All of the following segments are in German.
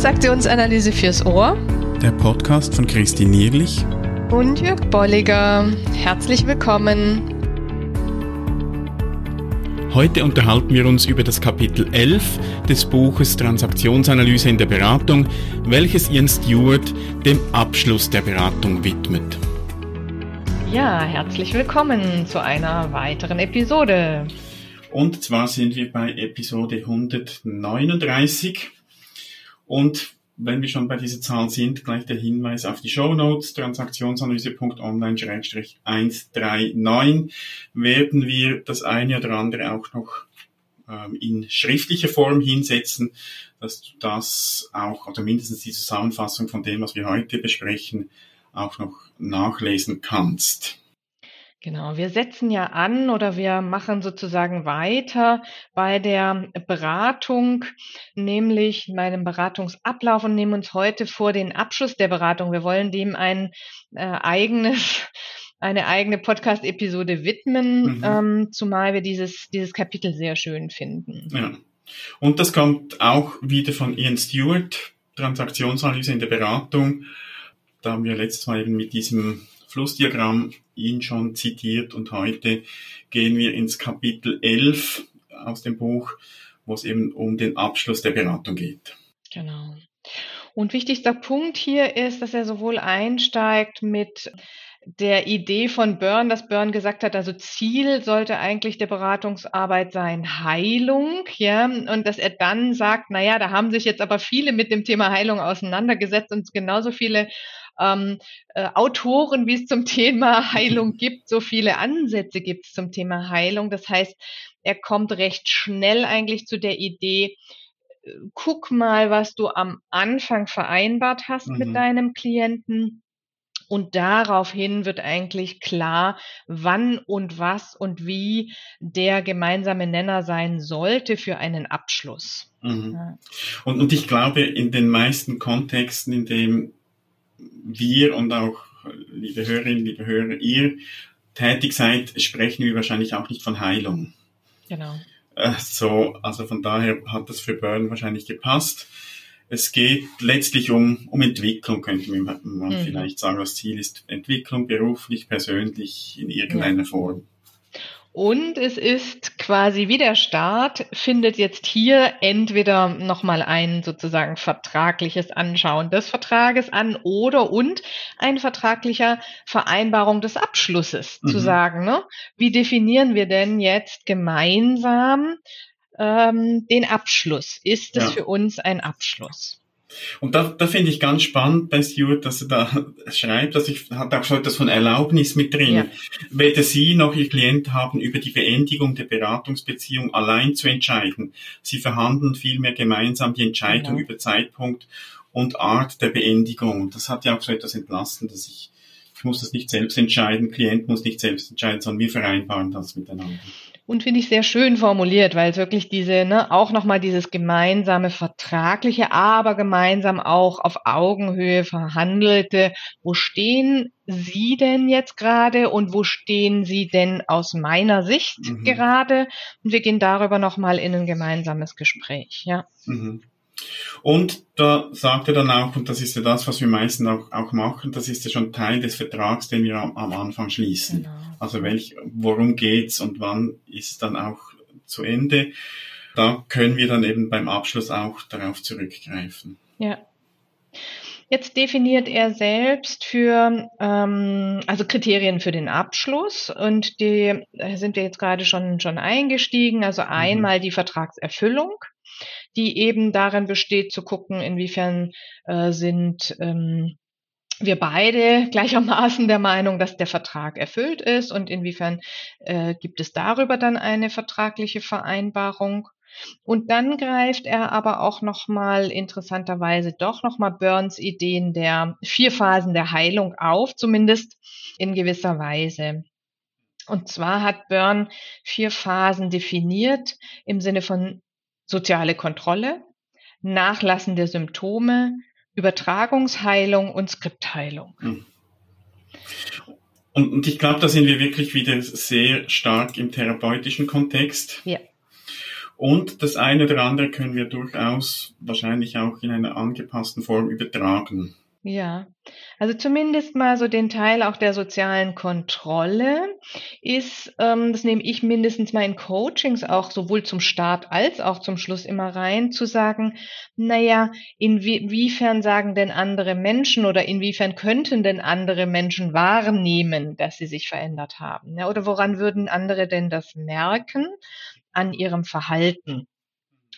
Transaktionsanalyse fürs Ohr. Der Podcast von Christine Nierlich und Jörg Bolliger. Herzlich willkommen. Heute unterhalten wir uns über das Kapitel 11 des Buches Transaktionsanalyse in der Beratung, welches Ian Stewart dem Abschluss der Beratung widmet. Ja, herzlich willkommen zu einer weiteren Episode. Und zwar sind wir bei Episode 139. Und wenn wir schon bei dieser Zahl sind, gleich der Hinweis auf die Show Notes, transaktionsanalyse.online-139, werden wir das eine oder andere auch noch ähm, in schriftlicher Form hinsetzen, dass du das auch, oder mindestens die Zusammenfassung von dem, was wir heute besprechen, auch noch nachlesen kannst. Genau, wir setzen ja an oder wir machen sozusagen weiter bei der Beratung, nämlich meinem Beratungsablauf und nehmen uns heute vor den Abschluss der Beratung. Wir wollen dem ein äh, eigenes eine eigene Podcast-Episode widmen, mhm. ähm, zumal wir dieses, dieses Kapitel sehr schön finden. Ja. Und das kommt auch wieder von Ian Stewart, Transaktionsanalyse in der Beratung. Da haben wir letztes Mal eben mit diesem Flussdiagramm ihn schon zitiert und heute gehen wir ins Kapitel 11 aus dem Buch, wo es eben um den Abschluss der Beratung geht. Genau. Und wichtigster Punkt hier ist, dass er sowohl einsteigt mit der Idee von Byrne, dass Byrne gesagt hat, also Ziel sollte eigentlich der Beratungsarbeit sein Heilung, ja, und dass er dann sagt, naja, da haben sich jetzt aber viele mit dem Thema Heilung auseinandergesetzt und genauso viele ähm, äh, Autoren, wie es zum Thema Heilung gibt, so viele Ansätze gibt es zum Thema Heilung. Das heißt, er kommt recht schnell eigentlich zu der Idee, äh, guck mal, was du am Anfang vereinbart hast mhm. mit deinem Klienten und daraufhin wird eigentlich klar, wann und was und wie der gemeinsame Nenner sein sollte für einen Abschluss. Mhm. Ja. Und, und ich glaube, in den meisten Kontexten, in dem wir und auch liebe Hörerinnen, liebe Hörer, ihr tätig seid, sprechen wir wahrscheinlich auch nicht von Heilung. Genau. Äh, so, also von daher hat das für Burn wahrscheinlich gepasst es geht letztlich um, um Entwicklung, könnte man mhm. vielleicht sagen. Das Ziel ist Entwicklung, beruflich, persönlich, in irgendeiner ja. Form. Und es ist quasi wie der Staat, findet jetzt hier entweder nochmal ein sozusagen vertragliches Anschauen des Vertrages an oder und ein vertraglicher Vereinbarung des Abschlusses mhm. zu sagen, ne? wie definieren wir denn jetzt gemeinsam ähm, den Abschluss. Ist es ja. für uns ein Abschluss? Und da, da finde ich ganz spannend bei Stuart, dass er da schreibt, dass ich hat auch so etwas von Erlaubnis mit drin. Ja. Weder Sie noch Ihr Klient haben über die Beendigung der Beratungsbeziehung allein zu entscheiden. Sie verhandeln vielmehr gemeinsam die Entscheidung genau. über Zeitpunkt und Art der Beendigung. Das hat ja auch so etwas Entlastendes. Ich, ich muss das nicht selbst entscheiden, Klient muss nicht selbst entscheiden, sondern wir vereinbaren das miteinander. Und finde ich sehr schön formuliert, weil es wirklich diese, ne, auch nochmal dieses gemeinsame Vertragliche, aber gemeinsam auch auf Augenhöhe verhandelte. Wo stehen Sie denn jetzt gerade und wo stehen Sie denn aus meiner Sicht mhm. gerade? Und wir gehen darüber nochmal in ein gemeinsames Gespräch, ja. Mhm. Und da sagt er dann auch, und das ist ja das, was wir meistens auch, auch machen, das ist ja schon Teil des Vertrags, den wir am, am Anfang schließen. Genau. Also welch, worum geht's und wann ist es dann auch zu Ende. Da können wir dann eben beim Abschluss auch darauf zurückgreifen. Ja. Jetzt definiert er selbst für ähm, also Kriterien für den Abschluss und die sind wir jetzt gerade schon schon eingestiegen. Also mhm. einmal die Vertragserfüllung die eben darin besteht, zu gucken, inwiefern äh, sind ähm, wir beide gleichermaßen der Meinung, dass der Vertrag erfüllt ist und inwiefern äh, gibt es darüber dann eine vertragliche Vereinbarung. Und dann greift er aber auch nochmal interessanterweise doch nochmal Burns Ideen der vier Phasen der Heilung auf, zumindest in gewisser Weise. Und zwar hat Byrne vier Phasen definiert im Sinne von soziale Kontrolle, Nachlassen der Symptome, Übertragungsheilung und Skriptheilung. Hm. Und, und ich glaube, da sind wir wirklich wieder sehr stark im therapeutischen Kontext. Ja. Und das eine oder andere können wir durchaus wahrscheinlich auch in einer angepassten Form übertragen. Ja, also zumindest mal so den Teil auch der sozialen Kontrolle ist, ähm, das nehme ich mindestens mal in Coachings auch sowohl zum Start als auch zum Schluss immer rein, zu sagen, naja, inwiefern sagen denn andere Menschen oder inwiefern könnten denn andere Menschen wahrnehmen, dass sie sich verändert haben? Ja, oder woran würden andere denn das merken an ihrem Verhalten?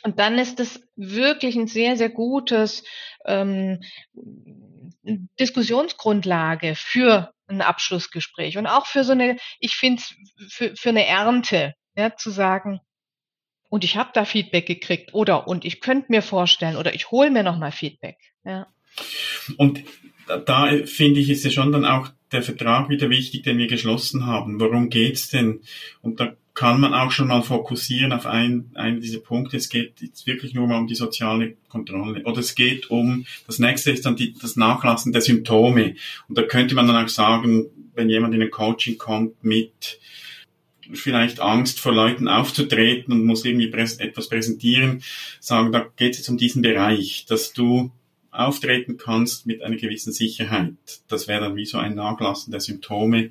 Und dann ist es wirklich ein sehr, sehr gutes ähm, Diskussionsgrundlage für ein Abschlussgespräch und auch für so eine, ich finde für, für eine Ernte, ja, zu sagen, und ich habe da Feedback gekriegt oder und ich könnte mir vorstellen oder ich hole mir nochmal Feedback. Ja. Und da finde ich, ist ja schon dann auch der Vertrag wieder wichtig, den wir geschlossen haben. Worum geht's denn? Und da kann man auch schon mal fokussieren auf einen, einen dieser Punkte. Es geht jetzt wirklich nur mal um die soziale Kontrolle. Oder es geht um, das nächste ist dann die, das Nachlassen der Symptome. Und da könnte man dann auch sagen, wenn jemand in ein Coaching kommt mit vielleicht Angst vor Leuten aufzutreten und muss irgendwie etwas präsentieren, sagen, da geht es jetzt um diesen Bereich, dass du auftreten kannst mit einer gewissen Sicherheit. Das wäre dann wie so ein Nachlassen der Symptome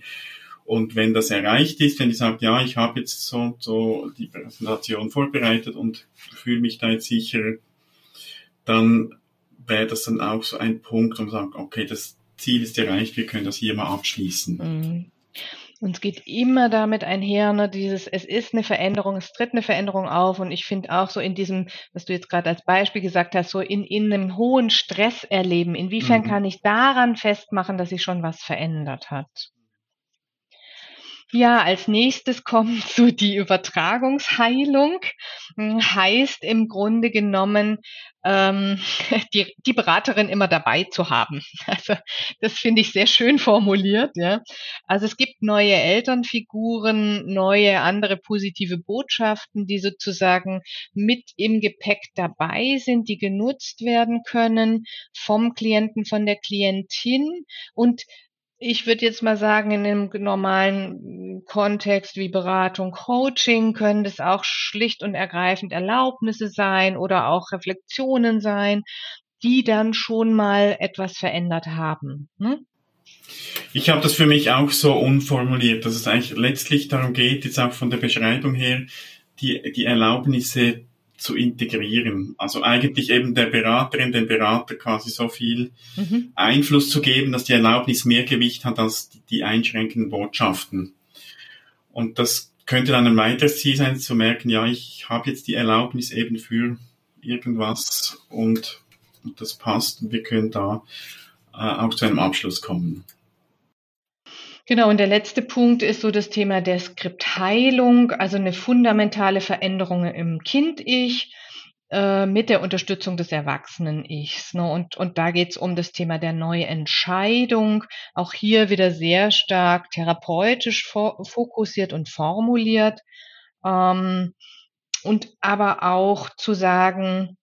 und wenn das erreicht ist, wenn ich sage, ja, ich habe jetzt so so die Präsentation vorbereitet und fühle mich da jetzt sicher, dann wäre das dann auch so ein Punkt, um zu sagen, okay, das Ziel ist erreicht, wir können das hier mal abschließen. Mhm. Und es geht immer damit einher, ne, dieses, es ist eine Veränderung, es tritt eine Veränderung auf. Und ich finde auch so in diesem, was du jetzt gerade als Beispiel gesagt hast, so in, in einem hohen Stress erleben, inwiefern mhm. kann ich daran festmachen, dass sich schon was verändert hat? Ja, als nächstes kommt so die Übertragungsheilung. Hm, heißt im Grunde genommen, ähm, die, die Beraterin immer dabei zu haben. Also das finde ich sehr schön formuliert. Ja. Also es gibt neue Elternfiguren, neue andere positive Botschaften, die sozusagen mit im Gepäck dabei sind, die genutzt werden können vom Klienten, von der Klientin und ich würde jetzt mal sagen, in einem normalen Kontext wie Beratung, Coaching können das auch schlicht und ergreifend Erlaubnisse sein oder auch Reflexionen sein, die dann schon mal etwas verändert haben. Hm? Ich habe das für mich auch so unformuliert, dass es eigentlich letztlich darum geht, jetzt auch von der Beschreibung her, die, die Erlaubnisse zu integrieren. Also eigentlich eben der Beraterin, dem Berater quasi so viel mhm. Einfluss zu geben, dass die Erlaubnis mehr Gewicht hat als die, die einschränkenden Botschaften. Und das könnte dann ein weiteres Ziel sein, zu merken, ja, ich habe jetzt die Erlaubnis eben für irgendwas und, und das passt und wir können da äh, auch zu einem Abschluss kommen. Genau, und der letzte Punkt ist so das Thema der Skriptheilung, also eine fundamentale Veränderung im Kind-Ich äh, mit der Unterstützung des Erwachsenen-Ichs. Ne? Und, und da geht es um das Thema der Neuentscheidung, auch hier wieder sehr stark therapeutisch fokussiert und formuliert. Ähm, und aber auch zu sagen,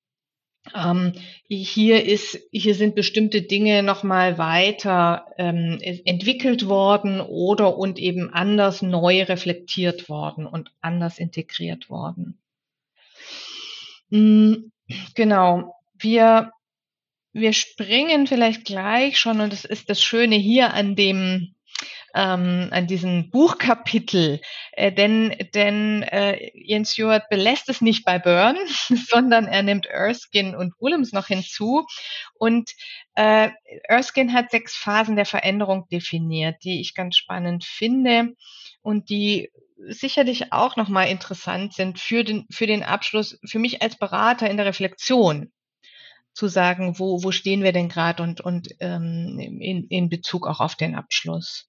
ähm, hier ist, hier sind bestimmte Dinge nochmal weiter ähm, entwickelt worden oder und eben anders neu reflektiert worden und anders integriert worden. Mhm, genau. Wir, wir springen vielleicht gleich schon und das ist das Schöne hier an dem, ähm, an diesem Buchkapitel, äh, denn, denn äh, Jens Stewart belässt es nicht bei Byrne, sondern er nimmt Erskine und Willems noch hinzu. Und äh, Erskine hat sechs Phasen der Veränderung definiert, die ich ganz spannend finde und die sicherlich auch nochmal interessant sind für den, für den Abschluss, für mich als Berater in der Reflexion zu sagen, wo, wo stehen wir denn gerade und, und ähm, in, in Bezug auch auf den Abschluss.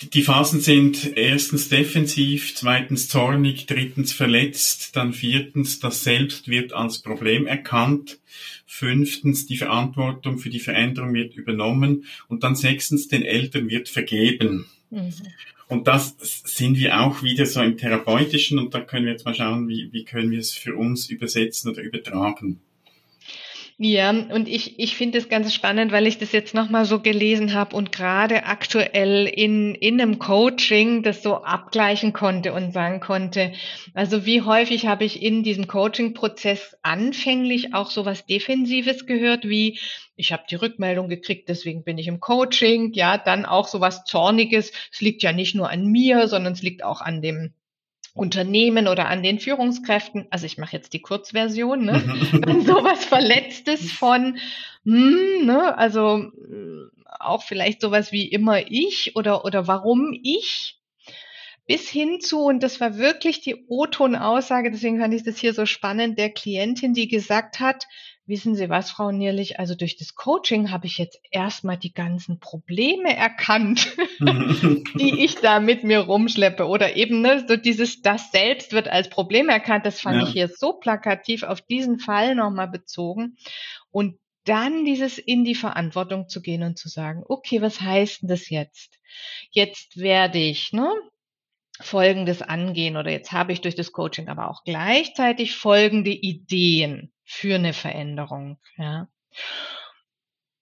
Die Phasen sind erstens defensiv, zweitens zornig, drittens verletzt, dann viertens das Selbst wird als Problem erkannt, fünftens die Verantwortung für die Veränderung wird übernommen und dann sechstens den Eltern wird vergeben. Mhm. Und das sind wir auch wieder so im Therapeutischen und da können wir jetzt mal schauen, wie, wie können wir es für uns übersetzen oder übertragen. Ja, und ich, ich finde es ganz spannend, weil ich das jetzt nochmal so gelesen habe und gerade aktuell in, in einem Coaching das so abgleichen konnte und sagen konnte, also wie häufig habe ich in diesem Coaching-Prozess anfänglich auch so was Defensives gehört, wie ich habe die Rückmeldung gekriegt, deswegen bin ich im Coaching, ja, dann auch so was Zorniges, es liegt ja nicht nur an mir, sondern es liegt auch an dem Unternehmen oder an den Führungskräften, also ich mache jetzt die Kurzversion, ne? wenn sowas Verletztes von, hm, ne? also auch vielleicht sowas wie immer ich oder, oder warum ich, bis hin zu, und das war wirklich die O-Ton-Aussage, deswegen fand ich das hier so spannend, der Klientin, die gesagt hat, Wissen Sie was, Frau Nierlich? Also durch das Coaching habe ich jetzt erstmal die ganzen Probleme erkannt, die ich da mit mir rumschleppe. Oder eben ne, so dieses, das selbst wird als Problem erkannt. Das fand ja. ich hier so plakativ auf diesen Fall nochmal bezogen. Und dann dieses in die Verantwortung zu gehen und zu sagen, okay, was heißt denn das jetzt? Jetzt werde ich, ne, Folgendes angehen oder jetzt habe ich durch das Coaching aber auch gleichzeitig folgende Ideen für eine Veränderung. Ja.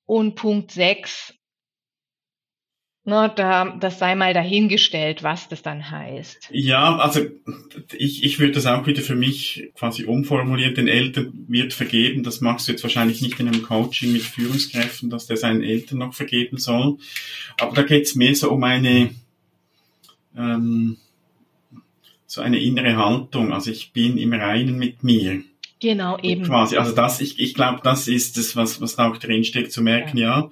Und Punkt 6, ne, da, das sei mal dahingestellt, was das dann heißt. Ja, also ich, ich würde das auch wieder für mich quasi umformulieren. Den Eltern wird vergeben, das machst du jetzt wahrscheinlich nicht in einem Coaching mit Führungskräften, dass der seinen Eltern noch vergeben soll. Aber da geht es mehr so um eine ähm, so eine innere Haltung. Also ich bin im Reinen mit mir. Genau, eben. Quasi. Also das, ich, ich glaube, das ist das, was, was da auch drinsteckt, zu merken, ja, ja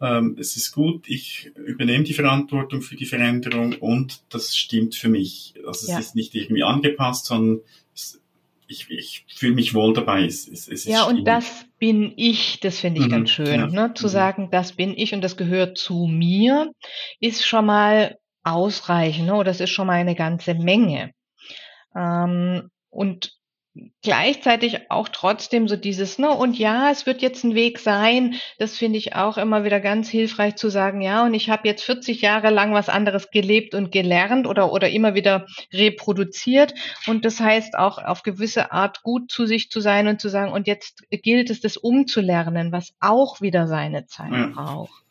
ähm, es ist gut, ich übernehme die Verantwortung für die Veränderung und das stimmt für mich. Also ja. es ist nicht irgendwie angepasst, sondern es, ich, ich fühle mich wohl dabei. Es, es, es ja, und das bin ich, das finde ich mhm, ganz schön. Ja. Ne? Zu mhm. sagen, das bin ich und das gehört zu mir, ist schon mal ausreichend. Ne? Das ist schon mal eine ganze Menge. Ähm, und gleichzeitig auch trotzdem so dieses, ne, und ja, es wird jetzt ein Weg sein, das finde ich auch immer wieder ganz hilfreich zu sagen, ja, und ich habe jetzt 40 Jahre lang was anderes gelebt und gelernt oder, oder immer wieder reproduziert und das heißt auch auf gewisse Art gut zu sich zu sein und zu sagen, und jetzt gilt es, das umzulernen, was auch wieder seine Zeit ja. braucht.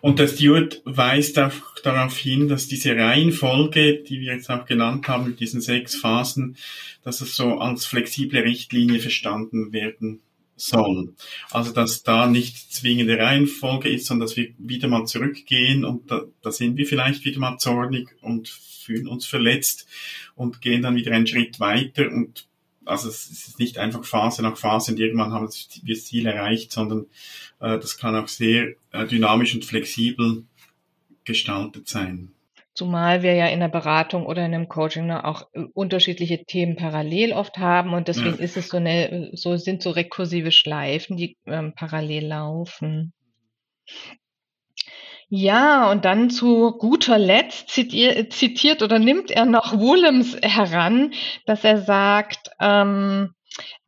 Und der Steward weist auch darauf hin, dass diese Reihenfolge, die wir jetzt auch genannt haben, mit diesen sechs Phasen, dass es so als flexible Richtlinie verstanden werden soll. Also dass da nicht zwingende Reihenfolge ist, sondern dass wir wieder mal zurückgehen und da, da sind wir vielleicht wieder mal zornig und fühlen uns verletzt und gehen dann wieder einen Schritt weiter und also es ist nicht einfach Phase nach Phase und irgendwann haben wir das Ziel erreicht, sondern äh, das kann auch sehr äh, dynamisch und flexibel gestaltet sein. Zumal wir ja in der Beratung oder in einem Coaching ne, auch äh, unterschiedliche Themen parallel oft haben und deswegen ja. ist es so eine, so sind so rekursive Schleifen, die ähm, parallel laufen. Ja, und dann zu guter Letzt zitiert, oder nimmt er noch Willems heran, dass er sagt, ähm,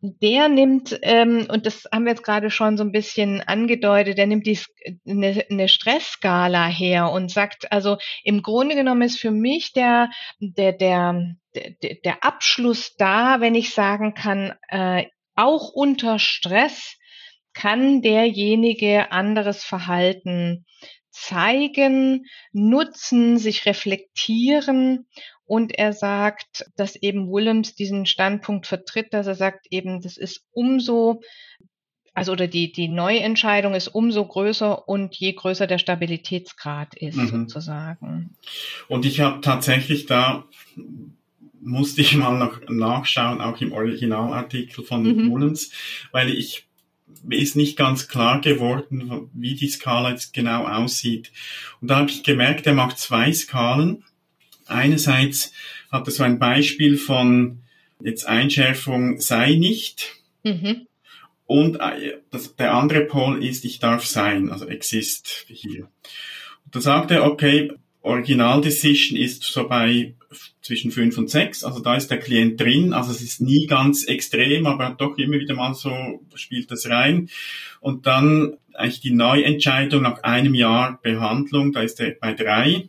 der nimmt, ähm, und das haben wir jetzt gerade schon so ein bisschen angedeutet, der nimmt die, eine, eine Stressskala her und sagt, also im Grunde genommen ist für mich der, der, der, der, der Abschluss da, wenn ich sagen kann, äh, auch unter Stress kann derjenige anderes Verhalten zeigen, nutzen, sich reflektieren. Und er sagt, dass eben Willems diesen Standpunkt vertritt, dass er sagt, eben, das ist umso, also oder die, die Neuentscheidung ist umso größer und je größer der Stabilitätsgrad ist, mhm. sozusagen. Und ich habe tatsächlich da musste ich mal noch nachschauen, auch im Originalartikel von mhm. Mullens, weil ich ist nicht ganz klar geworden, wie die Skala jetzt genau aussieht. Und da habe ich gemerkt, er macht zwei Skalen. Einerseits hat er so ein Beispiel von jetzt Einschärfung sei nicht. Mhm. Und äh, das, der andere Pol ist, ich darf sein, also exist hier. Und da sagt er, okay, Original Decision ist so bei zwischen fünf und sechs. Also da ist der Klient drin. Also es ist nie ganz extrem, aber doch immer wieder mal so spielt das rein. Und dann eigentlich die Neuentscheidung nach einem Jahr Behandlung, da ist er bei drei.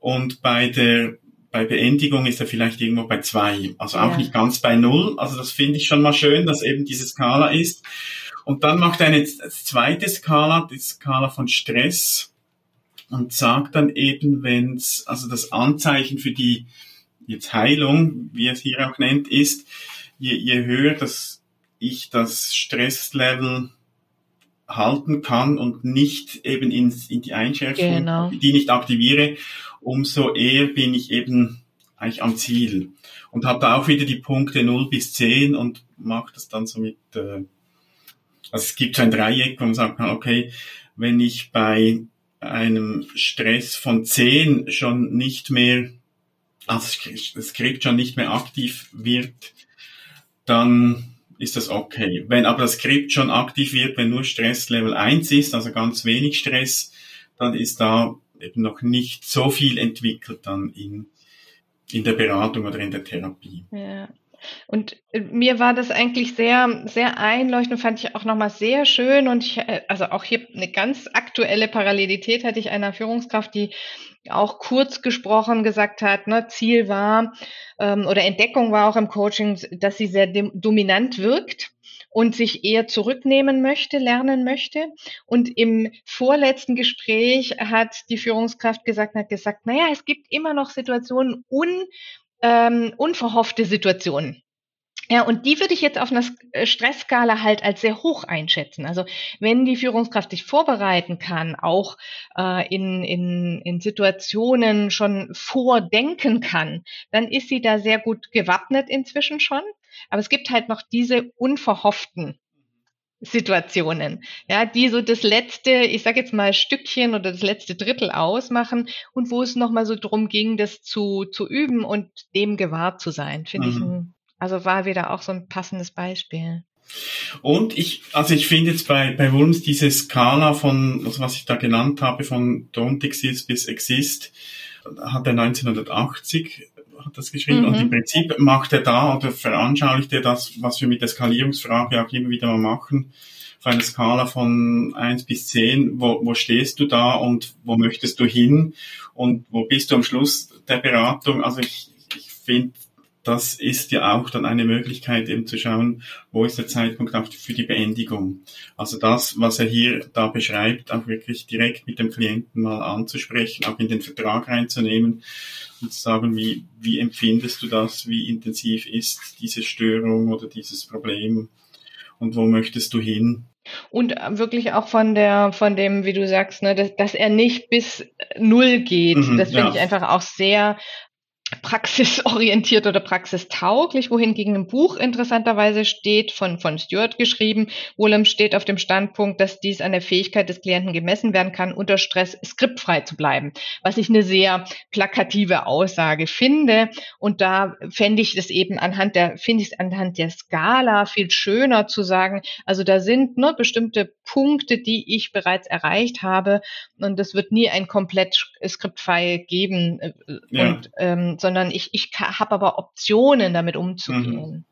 Und bei der bei Beendigung ist er vielleicht irgendwo bei zwei. Also auch ja. nicht ganz bei null. Also das finde ich schon mal schön, dass eben diese Skala ist. Und dann macht er eine zweite Skala, die Skala von Stress und sagt dann eben, wenn's also das Anzeichen für die jetzt Heilung, wie es hier auch nennt, ist, je, je höher das ich das Stresslevel halten kann und nicht eben ins, in die Einschränkung, genau. die nicht aktiviere, umso eher bin ich eben eigentlich am Ziel. Und habe da auch wieder die Punkte 0 bis 10 und mache das dann so mit, äh, also es gibt so ein Dreieck, wo man sagt, okay, wenn ich bei einem Stress von 10 schon nicht mehr, also das Skript schon nicht mehr aktiv wird, dann ist das okay. Wenn aber das Skript schon aktiv wird, wenn nur Stress Level 1 ist, also ganz wenig Stress, dann ist da eben noch nicht so viel entwickelt dann in, in der Beratung oder in der Therapie. Ja. Und äh, mir war das eigentlich sehr, sehr einleuchtend, fand ich auch nochmal sehr schön. Und ich, äh, also auch hier eine ganz aktuelle Parallelität hatte ich einer Führungskraft, die auch kurz gesprochen gesagt hat, ne, Ziel war ähm, oder Entdeckung war auch im Coaching, dass sie sehr dominant wirkt und sich eher zurücknehmen möchte, lernen möchte. Und im vorletzten Gespräch hat die Führungskraft gesagt, hat gesagt, naja, es gibt immer noch Situationen, un, ähm, unverhoffte Situationen. Ja, und die würde ich jetzt auf einer äh, Stressskala halt als sehr hoch einschätzen. Also wenn die Führungskraft sich vorbereiten kann, auch äh, in, in, in Situationen schon vordenken kann, dann ist sie da sehr gut gewappnet inzwischen schon. Aber es gibt halt noch diese unverhofften Situationen, ja, die so das letzte, ich sage jetzt mal Stückchen oder das letzte Drittel ausmachen und wo es nochmal so drum ging, das zu, zu üben und dem gewahrt zu sein, finde mhm. ich ein also war wieder auch so ein passendes Beispiel. Und ich, also ich finde jetzt bei, bei Wulms diese Skala von, also was ich da genannt habe, von Don't Exist bis Exist, hat er 1980 hat das geschrieben mhm. und im Prinzip macht er da oder veranschaulicht er das, was wir mit der Skalierungsfrage auch immer wieder mal machen, auf einer Skala von eins bis zehn, wo, wo stehst du da und wo möchtest du hin und wo bist du am Schluss der Beratung? Also ich, ich finde, das ist ja auch dann eine Möglichkeit, eben zu schauen, wo ist der Zeitpunkt auch für die Beendigung. Also das, was er hier da beschreibt, auch wirklich direkt mit dem Klienten mal anzusprechen, auch in den Vertrag reinzunehmen und zu sagen, wie, wie empfindest du das, wie intensiv ist diese Störung oder dieses Problem und wo möchtest du hin? Und wirklich auch von der, von dem, wie du sagst, ne, dass, dass er nicht bis null geht. Mhm, das finde ja. ich einfach auch sehr praxisorientiert oder praxistauglich, wohingegen ein Buch interessanterweise steht, von, von Stuart geschrieben. Wohlem steht auf dem Standpunkt, dass dies an der Fähigkeit des Klienten gemessen werden kann, unter Stress skriptfrei zu bleiben, was ich eine sehr plakative Aussage finde. Und da fände ich es eben anhand der, finde ich es anhand der Skala viel schöner zu sagen, also da sind ne, bestimmte Punkte, die ich bereits erreicht habe und es wird nie ein komplett skriptfrei geben. Äh, ja. Und ähm, sondern ich, ich habe aber Optionen, damit umzugehen. Mhm.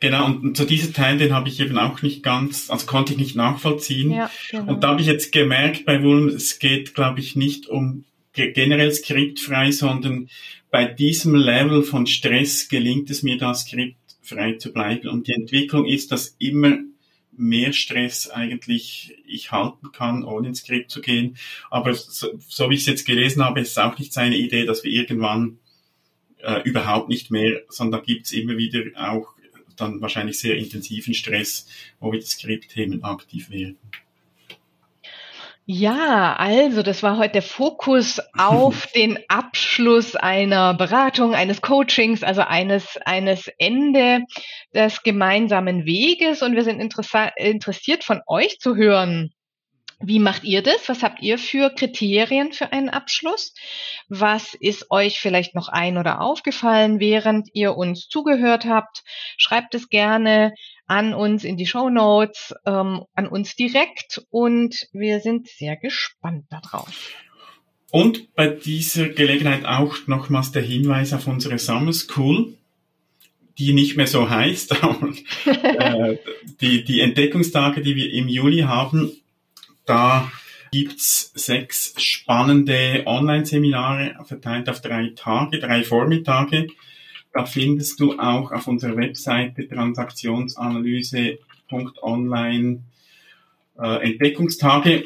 Genau, und zu diesem Teil, den habe ich eben auch nicht ganz, also konnte ich nicht nachvollziehen. Ja, genau. Und da habe ich jetzt gemerkt bei Wulm, es geht, glaube ich, nicht um generell skriptfrei, sondern bei diesem Level von Stress gelingt es mir da skriptfrei zu bleiben. Und die Entwicklung ist, dass immer mehr Stress eigentlich ich halten kann, ohne ins Skript zu gehen. Aber so, so wie ich es jetzt gelesen habe, ist es auch nicht seine Idee, dass wir irgendwann äh, überhaupt nicht mehr, sondern da gibt's immer wieder auch dann wahrscheinlich sehr intensiven Stress, wo wieder Skriptthemen aktiv werden. Ja, also das war heute der Fokus auf den Abschluss einer Beratung, eines Coachings, also eines, eines Ende des gemeinsamen Weges. Und wir sind interessiert von euch zu hören, wie macht ihr das? Was habt ihr für Kriterien für einen Abschluss? Was ist euch vielleicht noch ein oder aufgefallen, während ihr uns zugehört habt? Schreibt es gerne an uns in die Show Notes, ähm, an uns direkt und wir sind sehr gespannt darauf. Und bei dieser Gelegenheit auch nochmals der Hinweis auf unsere Summer School, die nicht mehr so heißt. äh, die, die Entdeckungstage, die wir im Juli haben, da gibt's sechs spannende Online-Seminare verteilt auf drei Tage, drei Vormittage. Da findest du auch auf unserer Webseite transaktionsanalyse.online äh, Entdeckungstage.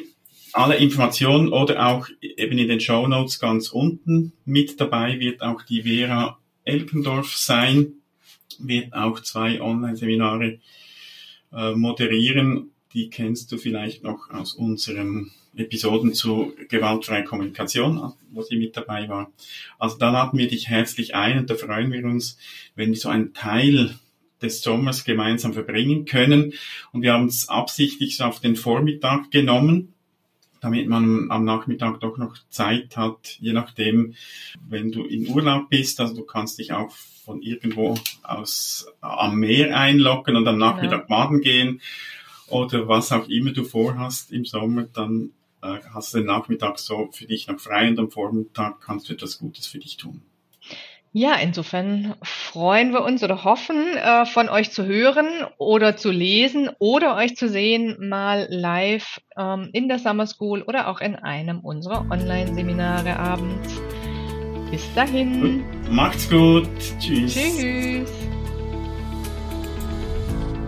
Alle Informationen oder auch eben in den Show Notes ganz unten mit dabei wird auch die Vera Elkendorf sein, wird auch zwei Online-Seminare äh, moderieren. Die kennst du vielleicht noch aus unseren Episoden zu gewaltfreier Kommunikation, wo sie mit dabei war. Also da laden wir dich herzlich ein und da freuen wir uns, wenn wir so einen Teil des Sommers gemeinsam verbringen können. Und wir haben es absichtlich so auf den Vormittag genommen, damit man am Nachmittag doch noch Zeit hat, je nachdem, wenn du in Urlaub bist. Also du kannst dich auch von irgendwo aus am Meer einlocken und am Nachmittag ja. baden gehen oder was auch immer du vorhast im Sommer, dann äh, hast du den Nachmittag so für dich noch frei und am Vormittag kannst du etwas Gutes für dich tun. Ja, insofern freuen wir uns oder hoffen, äh, von euch zu hören oder zu lesen oder euch zu sehen, mal live ähm, in der Summer School oder auch in einem unserer Online-Seminare abends. Bis dahin. Macht's gut. Tschüss. Tschüss.